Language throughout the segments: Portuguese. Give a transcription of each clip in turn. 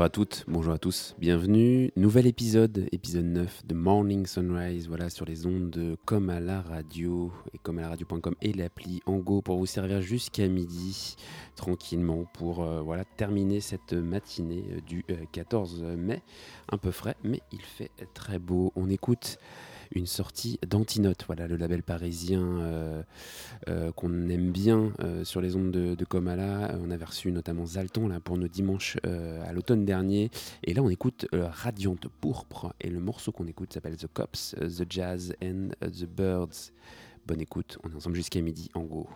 Bonjour à toutes, bonjour à tous, bienvenue. Nouvel épisode, épisode 9 de Morning Sunrise, voilà, sur les ondes de Comme à la radio et comme à la radio.com et l'appli Ango pour vous servir jusqu'à midi, tranquillement, pour euh, voilà, terminer cette matinée euh, du 14 euh, mai. Un peu frais, mais il fait très beau. On écoute une sortie d'Antinote, voilà le label parisien euh, euh, qu'on aime bien euh, sur les ondes de, de Comala. On avait reçu notamment Zalton là, pour nos dimanches à l'automne dernier. Et là, on écoute Radiante Pourpre. Et le morceau qu'on écoute s'appelle The Cops, The Jazz and The Birds. Bonne écoute, on est ensemble jusqu'à midi en go.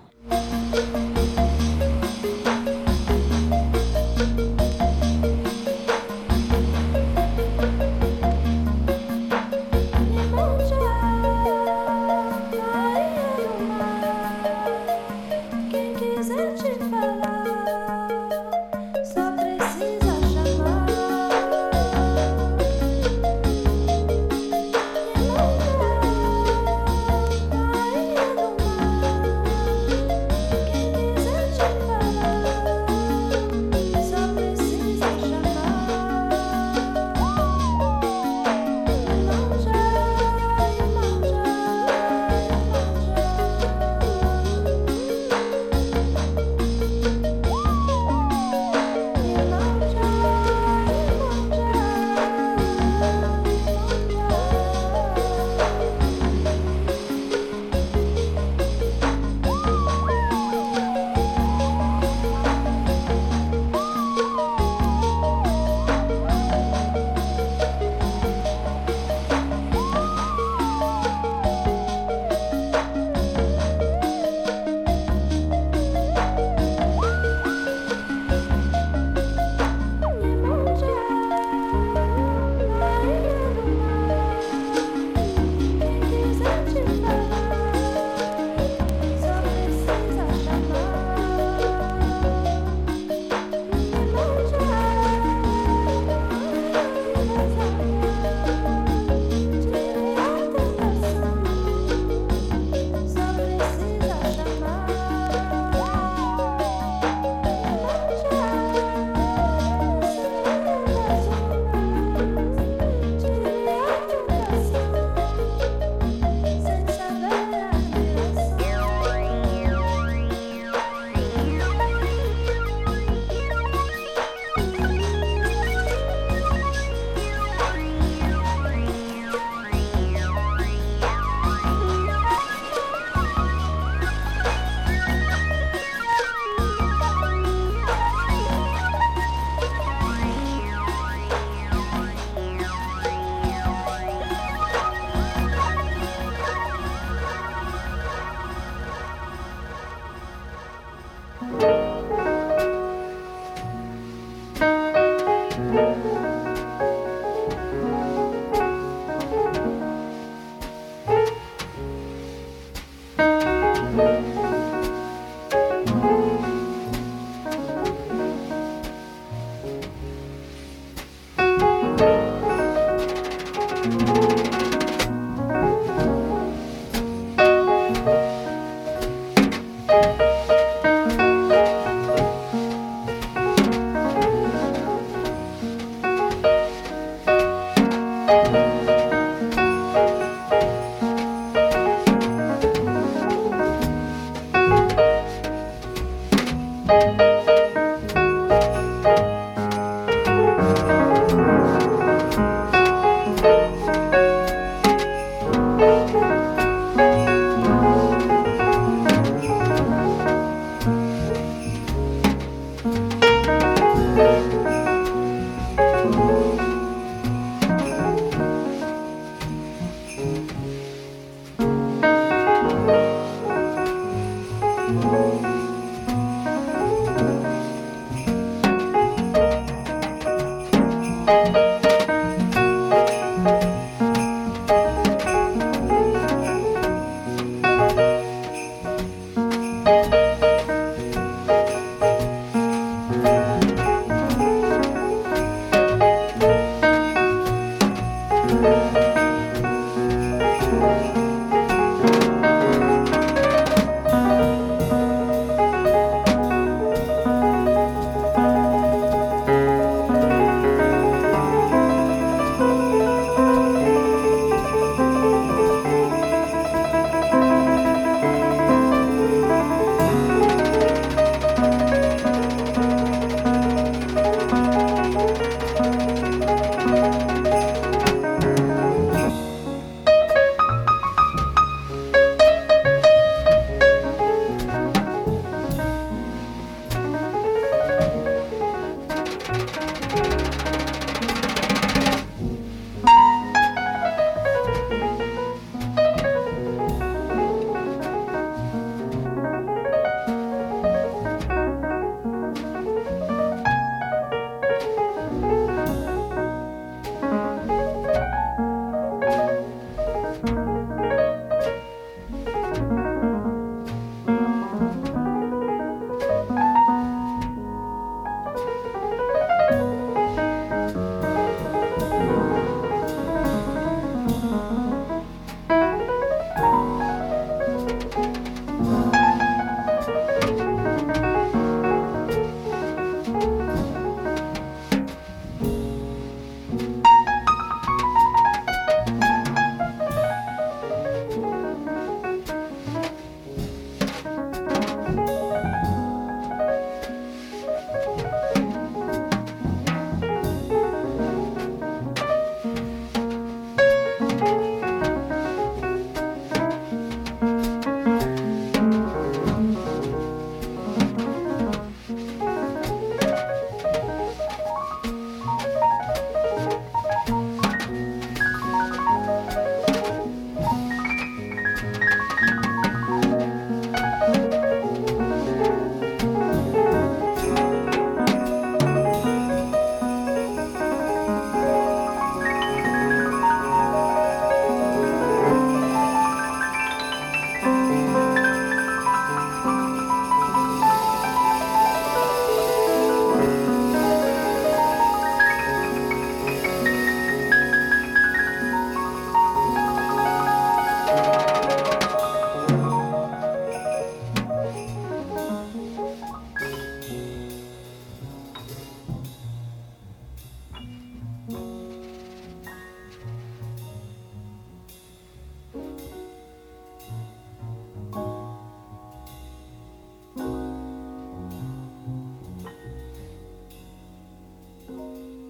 Música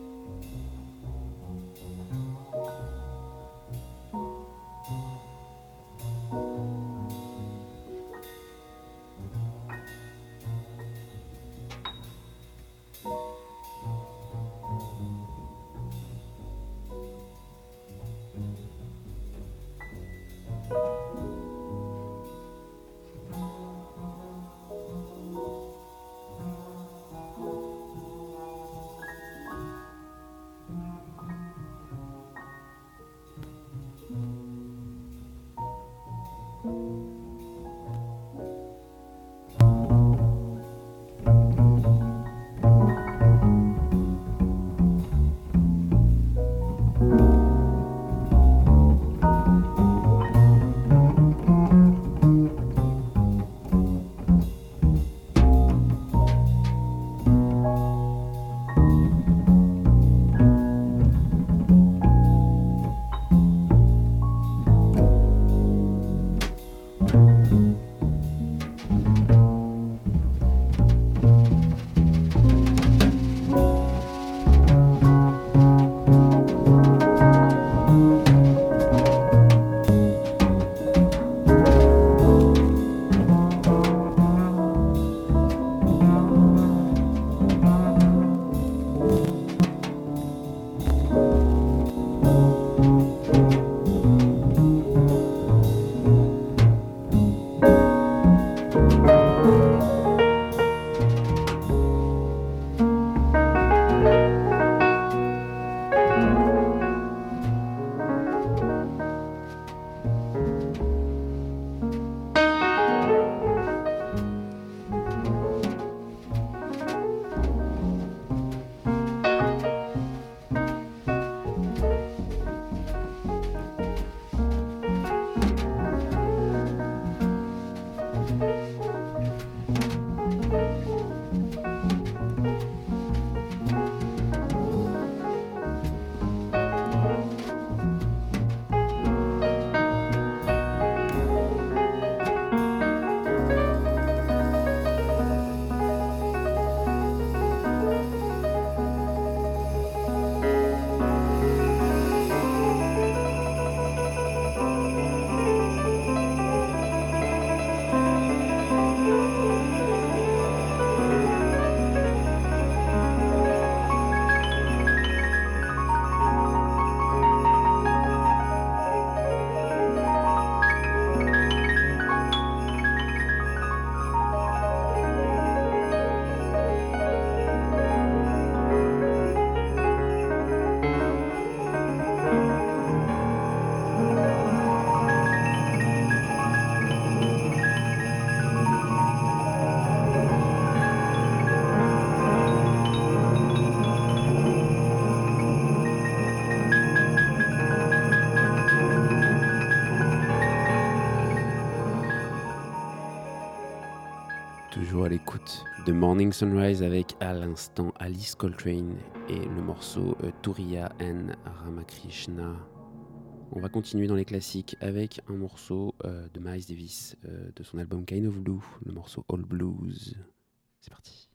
The Morning Sunrise avec à l'instant Alice Coltrane et le morceau euh, Turiya N Ramakrishna. On va continuer dans les classiques avec un morceau euh, de Miles Davis euh, de son album Kind of Blue, le morceau All Blues. C'est parti.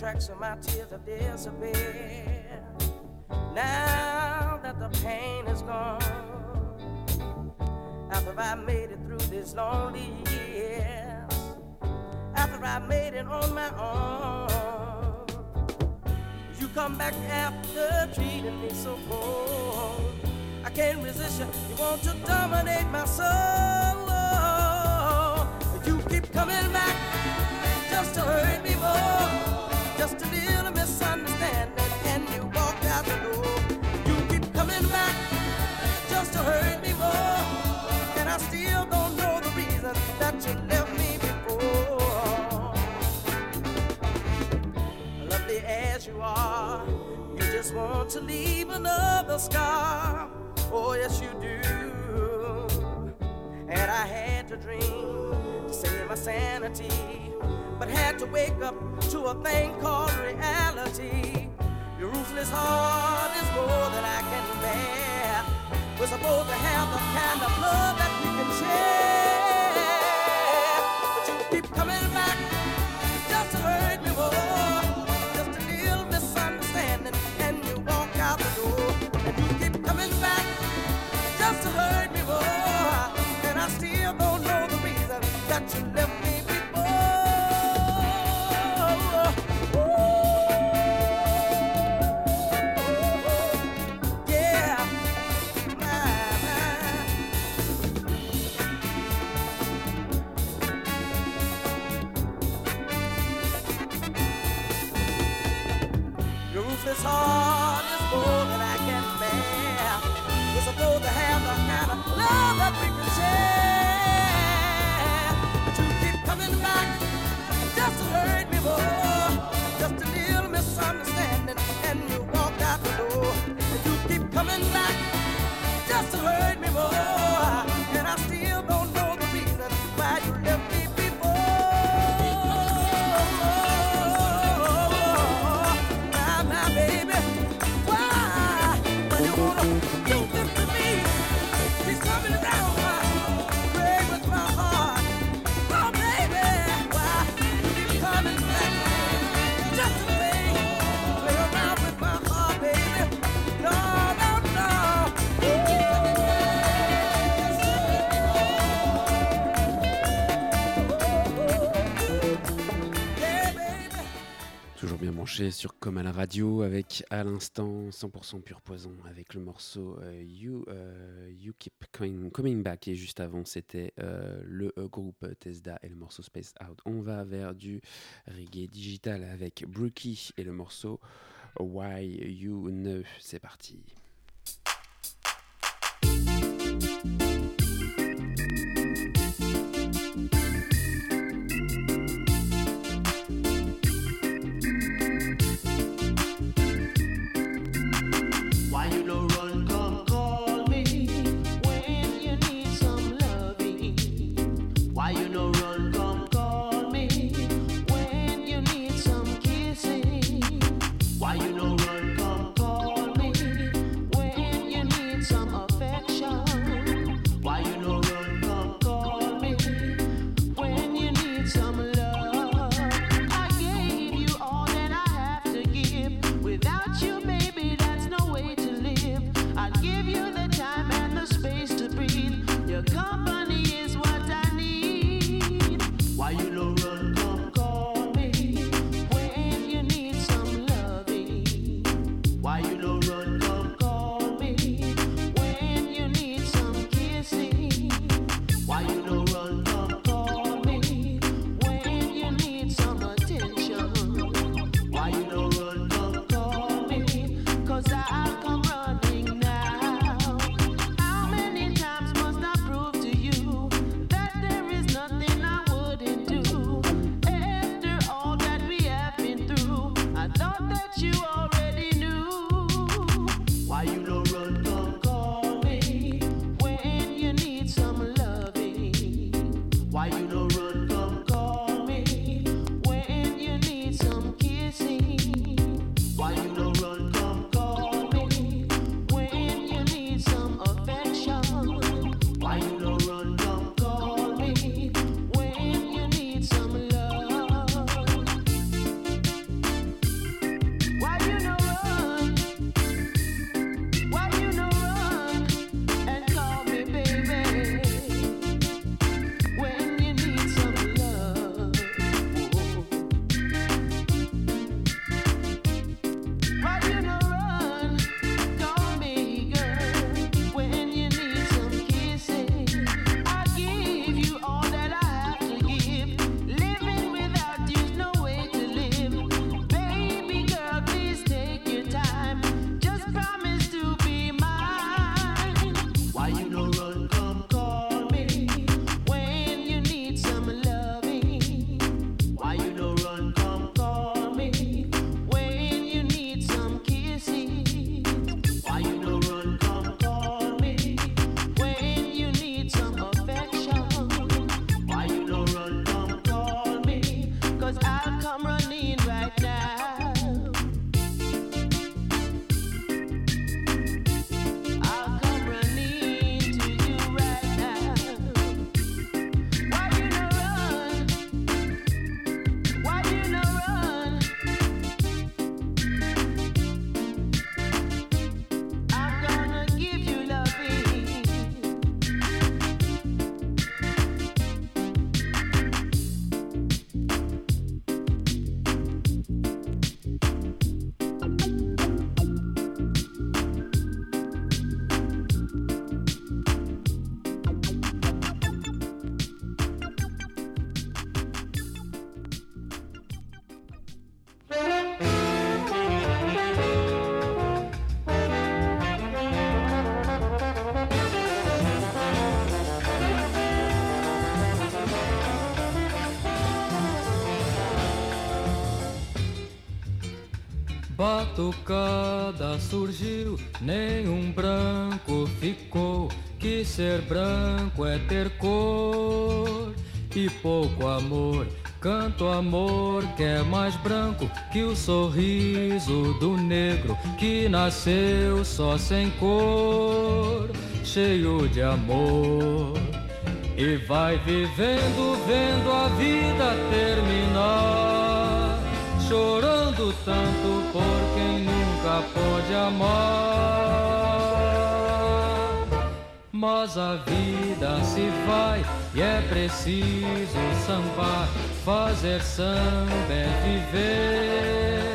Tracks of my tears have disappeared. Now that the pain is gone, after I made it through this lonely years, after I made it on my own, you come back after treating me so cold. I can't resist you. You want to dominate my soul. You keep coming back just to hurt me more to leave another scar. Oh, yes, you do. And I had to dream to save my sanity but had to wake up a thing called reality. Your ruthless heart is more than I can bear. We're supposed to have the kind of love that we can share. branché sur Comal Radio avec à l'instant 100% pur poison avec le morceau euh, you, euh, you Keep coming, coming, Back et juste avant c'était euh, le e groupe Tesda et le morceau Space Out. On va vers du reggae digital avec Brookie et le morceau Why You Know. C'est parti. Batucada surgiu, nenhum branco ficou. Que ser branco é ter cor e pouco amor. Canto amor que é mais branco que o sorriso do negro que nasceu só sem cor, cheio de amor. E vai vivendo, vendo a vida terminar, chorando tanto por pôde amar. Mas a vida se vai e é preciso sambar, fazer samba é viver,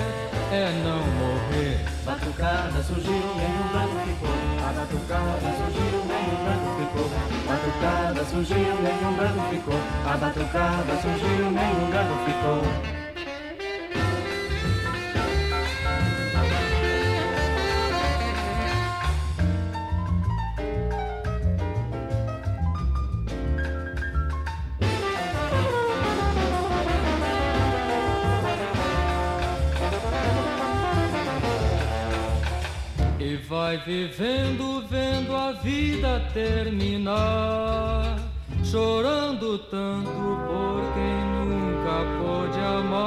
é não morrer. Batucada surgiu, nenhum branco ficou. A batucada surgiu, nenhum branco ficou. Batucada surgiu, nenhum branco ficou. A batucada surgiu, nenhum branco ficou. Vai vivendo, vendo a vida terminar, chorando tanto por quem nunca pôde amar.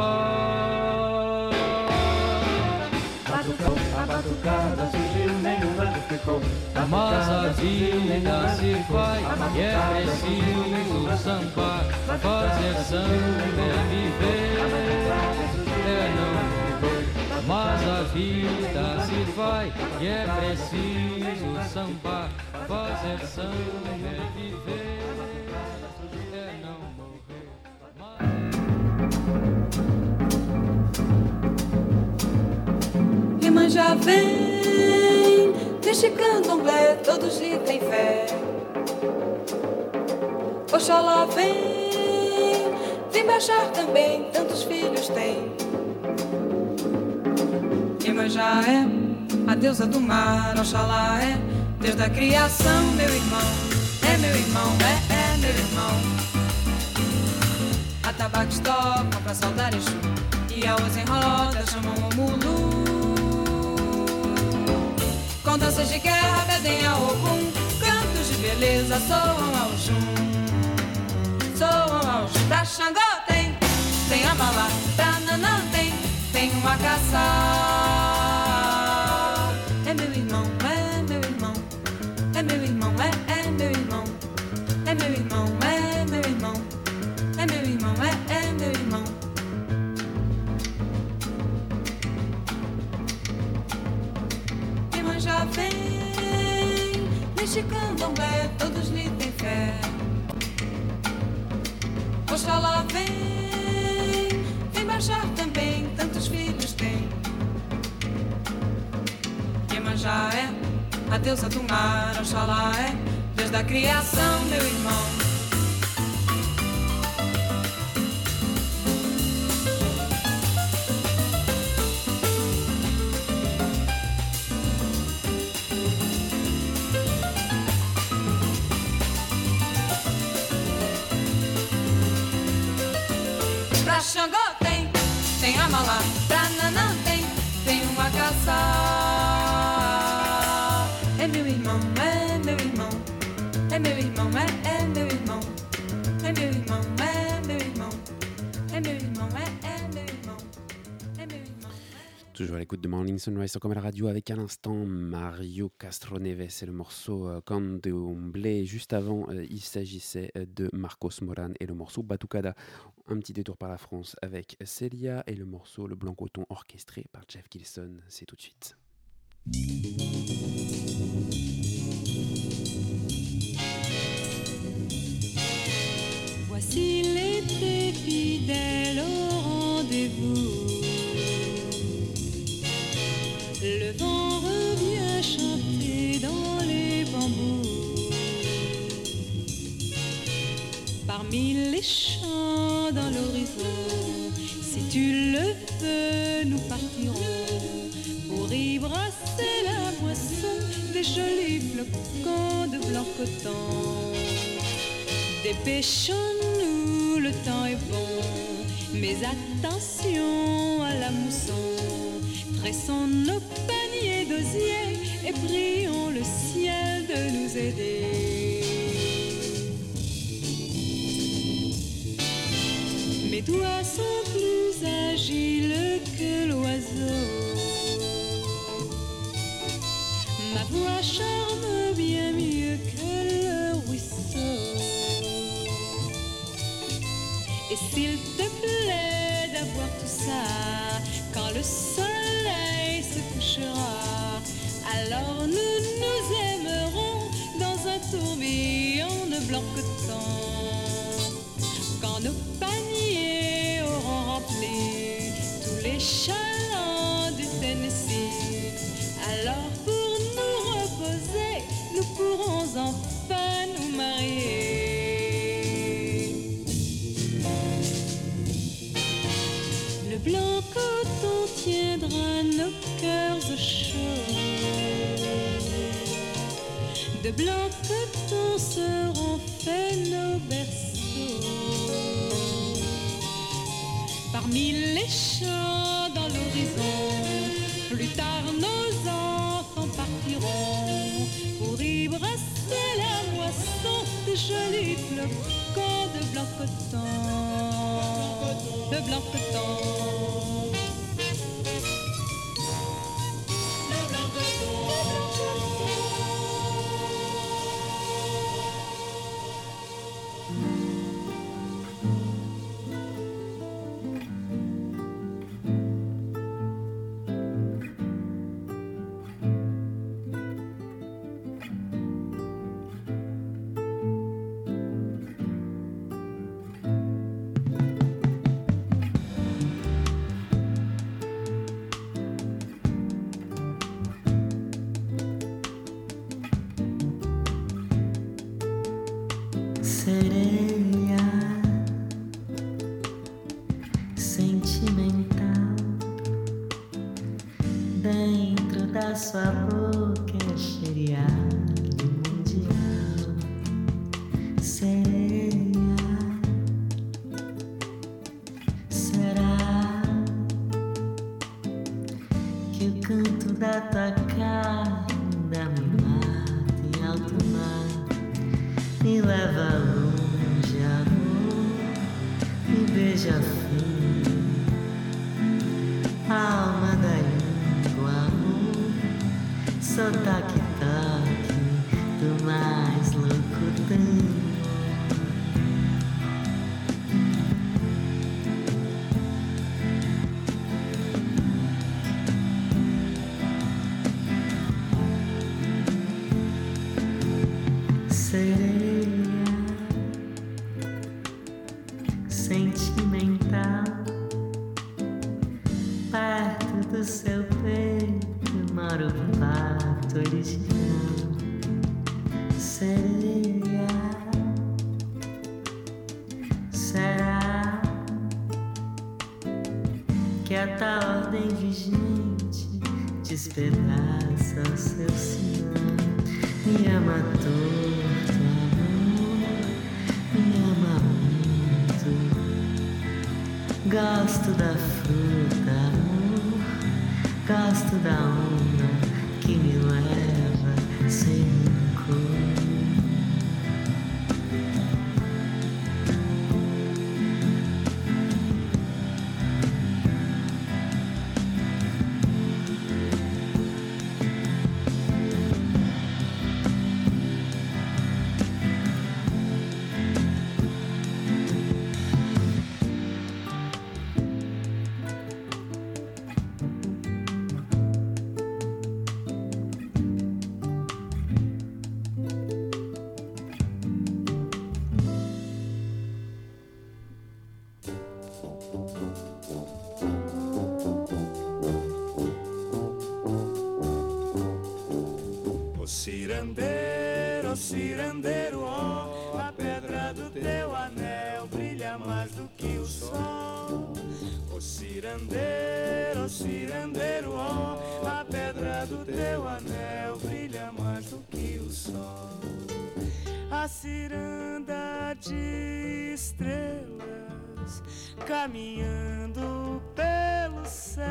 Batucou, a batucada surgiu, nenhum branco ficou. Mas a vida se vai e é preciso sambar, fazer samba é viver, é não. Mas a vida se vai e é preciso sambar, fazer samba é viver, é não morrer. Iemanjá vem, neste candomblé todos lhe têm fé. Oxalá vem, vem baixar também, tantos filhos tem. Iemanjá é. A deusa do mar, Oxalá é, desde a criação, meu irmão. É meu irmão, é, é meu irmão. Atabaques tocam pra saudar Exu E aulas em roda chamam o Mulu Com danças de guerra pedem a Ogum. Cantos de beleza soam ao Jum. Soam ao Jum. Pra Xangô tem, tem a Malá Pra Nanã tem, tem uma caça neste candomblé todos lhe têm fé. Oxalá vem, vem baixar também, tantos filhos tem. Iemanjá é a deusa do mar, Oxalá é, desde a criação, meu irmão. falar. Toujours à l'écoute de Morning Sunrise sur Comel Radio avec à l'instant Mario Castroneves et le morceau euh, Candomblé. Juste avant, euh, il s'agissait euh, de Marcos Moran et le morceau Batucada. Un petit détour par la France avec Celia et le morceau Le Blanc Coton orchestré par Jeff Gilson. C'est tout de suite. Dans l'horizon, si tu le veux, nous partirons pour y brasser la moisson des jolis flocons de blanc coton. Dépêchons-nous, le temps est bon, mais attention à la mousson. Dressons nos paniers d'osier et prions le ciel de nous aider. Mes doigts sont plus agiles que l'oiseau. Ma voix charme bien mieux que le ruisseau. Et s'il te plaît d'avoir tout ça, quand le soleil se couchera, alors nous nous aimerons dans un tourbillon de blanc coton. Quand tous les chalands du Tennessee, alors pour nous reposer, nous pourrons enfin nous marier. Le blanc coton tiendra nos cœurs au chaud. De blanc coton seront faits nos berceaux. Parmi les dans l'horizon, plus tard nos enfants partiront pour y brasser la moisson de jolis flocons de blanc coton. De blanc coton. belongs to the do teu anel brilha mais do que o sol. A ciranda de estrelas caminhando pelo céu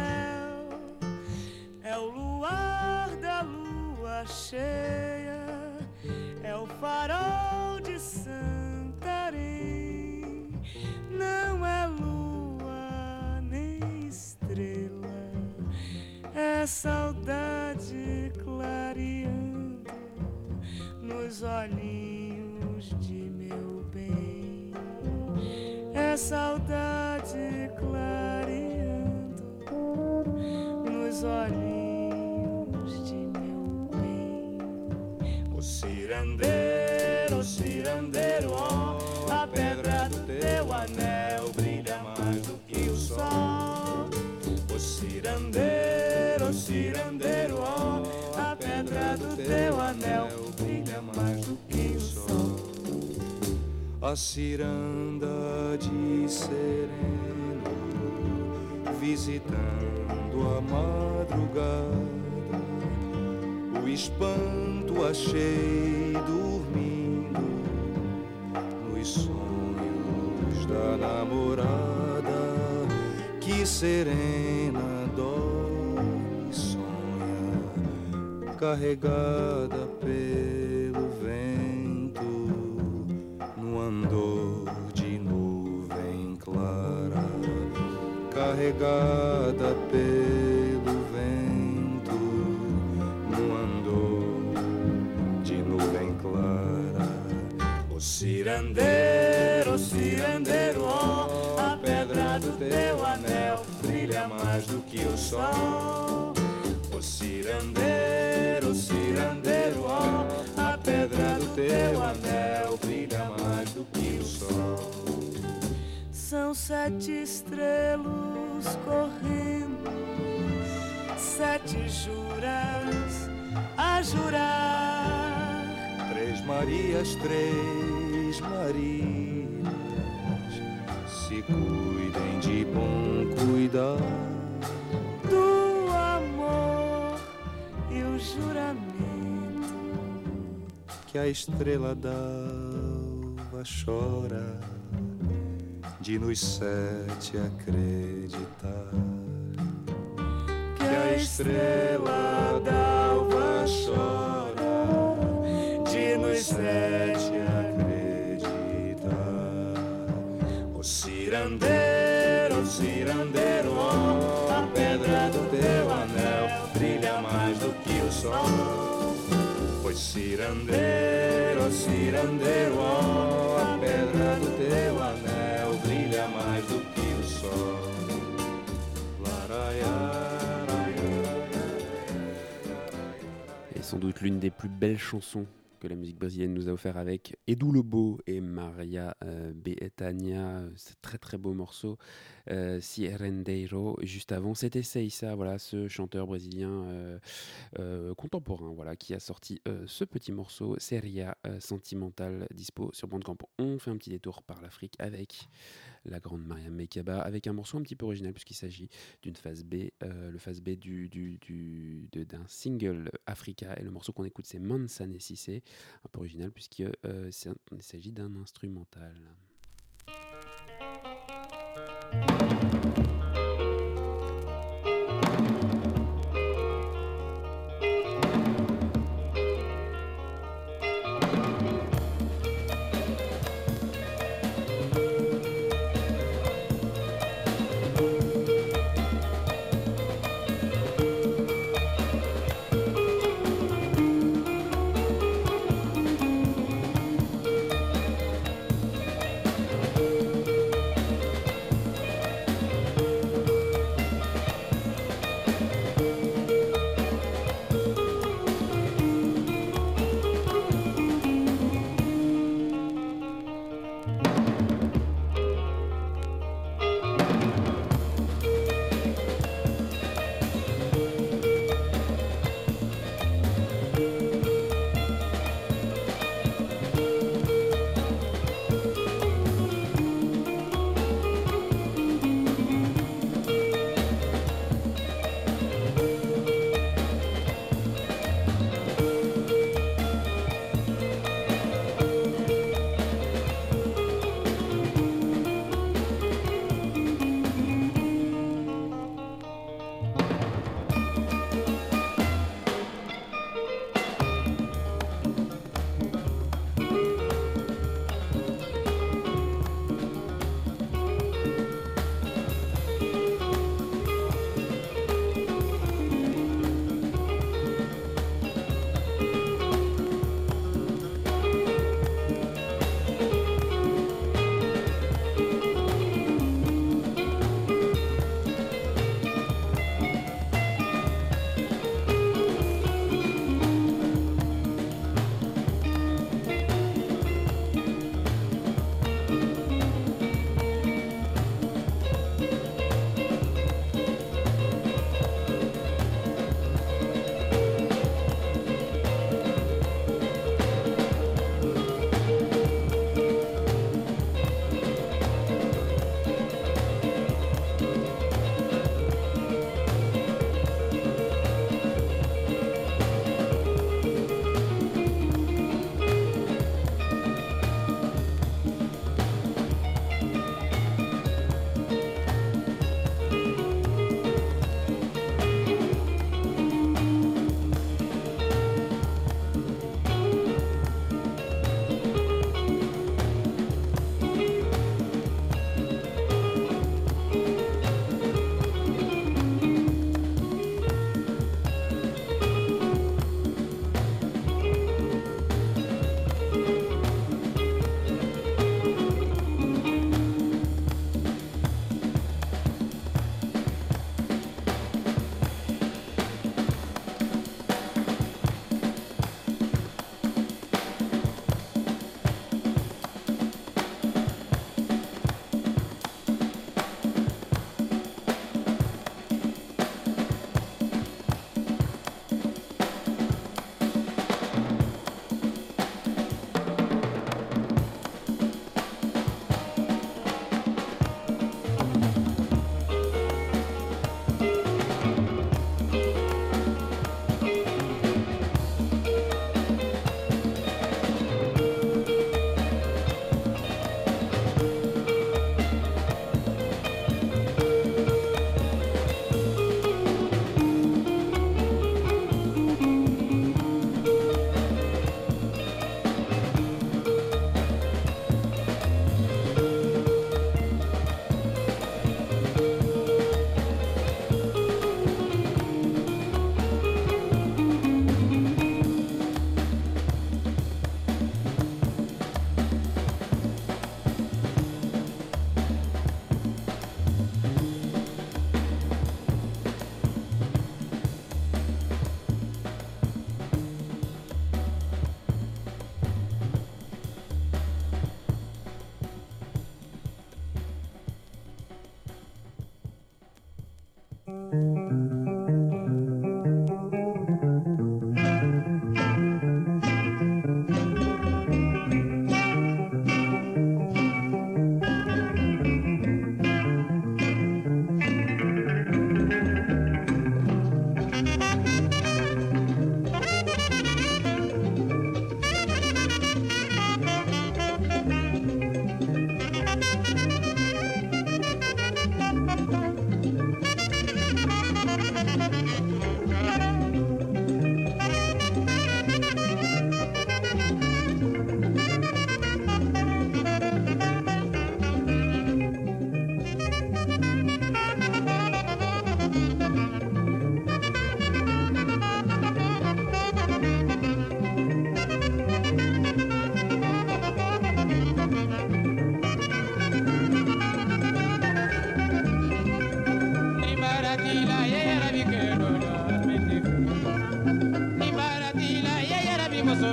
É o luar da lua cheia, é o farol de Santarém. É saudade clareando nos olhinhos de meu bem. É saudade clareando nos olhinhos A ciranda de sereno visitando a madrugada. O espanto achei dormindo nos sonhos da namorada que serena dorme e sonha, carregada pelo andor de nuvem clara, carregada pelo vento no andor de nuvem clara. O cirandeiro, o cirandeiro, ó, a pedra do teu anel brilha mais do que o sol. O cirandeiro, o cirandeiro, ó, a pedra do teu anel sol. São sete estrelas correndo, sete juras a jurar. Três Marias, três Marias, se cuidem de bom cuidar. do amor e o juramento. que a estrela d'alva chora de nos sete acreditar. Que a estrela d'alva chora de nos sete acreditar. O cirandeiro, o cirandeiro, ó, a pedra do teu anel brilha mais do que o sol. Pois cirandeiro, cirandeiro, pedra Et sans doute l'une des plus belles chansons que la musique brésilienne nous a offert avec Edu Lobo et Maria euh, Bethania, ce très très beau morceau, euh, Si Rendeiro. Juste avant, c'était Seissa, voilà, ce chanteur brésilien euh, euh, contemporain, voilà, qui a sorti euh, ce petit morceau, Seria Sentimental, dispo sur Bandcamp. On fait un petit détour par l'Afrique avec la grande Mariam Mekaba, avec un morceau un petit peu original puisqu'il s'agit d'une phase B, le phase B du, du, d'un single Africa. Et le morceau qu'on écoute, c'est Mansane Sissé, un peu original puisqu'il s'agit d'un instrumental. フフフ。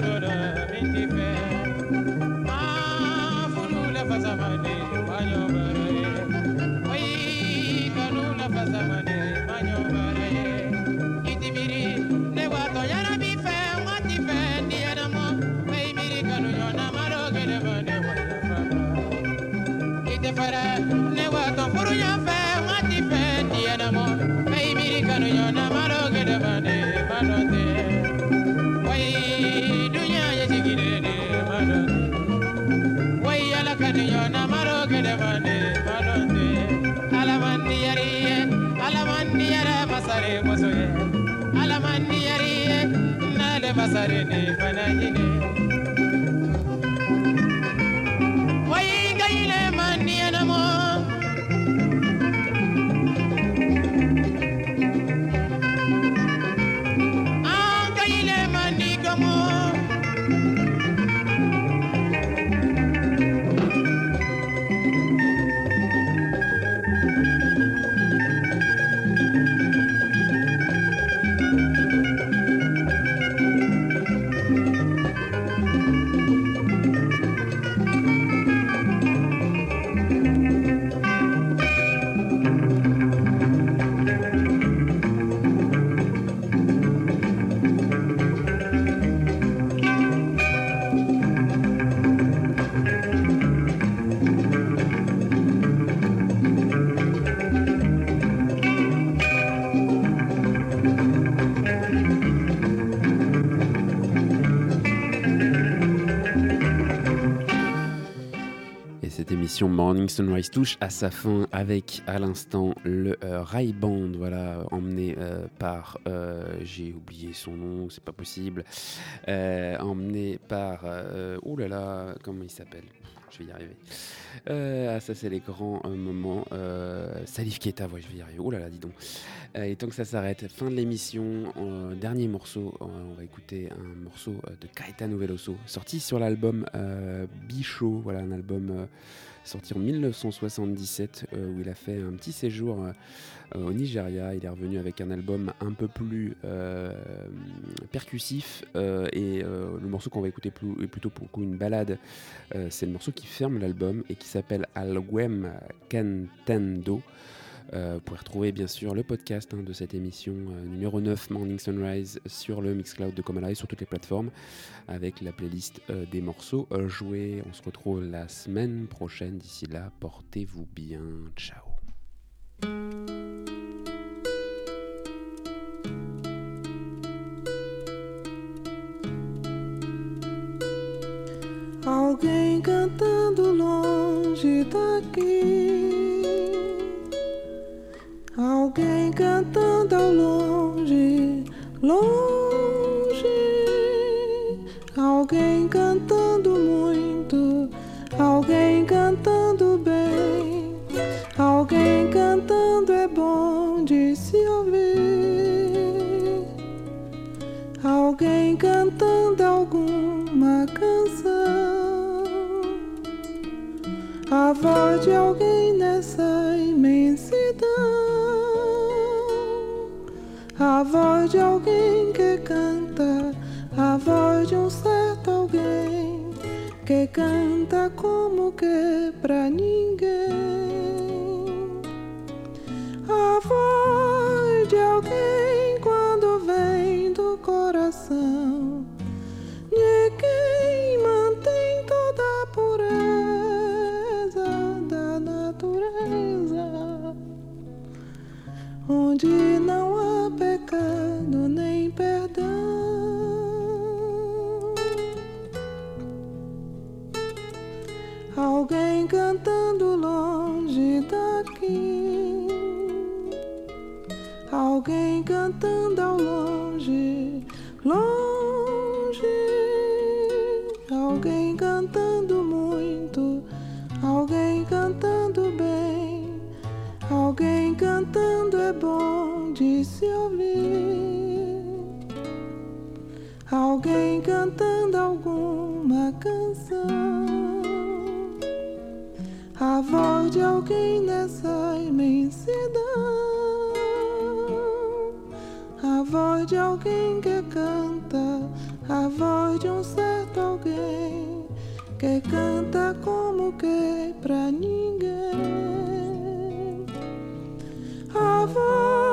da da da Et cette émission Morning Sunrise touche à sa fin avec à l'instant le euh, Band, voilà, emmené euh, par, euh, j'ai oublié son nom, c'est pas possible, euh, emmené par, oh là là, comment il s'appelle? Je vais y arriver. Ah, ça c'est les grands moments. Euh, Salif Keita, ouais, je vais y arriver. Oh là là, dis donc. Et tant que ça s'arrête, fin de l'émission, dernier morceau, on va écouter un morceau de Caetano Veloso, sorti sur l'album Bichot, voilà un album sorti en 1977 euh, où il a fait un petit séjour euh, au Nigeria. Il est revenu avec un album un peu plus euh, percussif et le morceau qu'on va écouter est plutôt pour une balade. C'est le morceau qui ferme l'album et qui s'appelle Alguem Cantando. Euh, vous pouvez retrouver bien sûr le podcast hein, de cette émission euh, numéro 9 Morning Sunrise sur le Mixcloud de Comala et sur toutes les plateformes avec la playlist euh, des morceaux joués. On se retrouve la semaine prochaine. D'ici là, portez-vous bien. Ciao. Alguém cantando ao longe, longe. Alguém cantando muito. Alguém cantando bem. Alguém cantando é bom de se ouvir. Alguém cantando alguma canção. A voz de alguém nessa A voz de alguém que canta. A voz de um certo alguém que canta como que pra ninguém. Cantando ao longe, longe. Alguém cantando muito, alguém cantando bem. Alguém cantando é bom de se ouvir. Alguém cantando alguma canção. A voz de alguém nessa voz de alguém que canta, a voz de um certo alguém que canta como que pra ninguém. A voz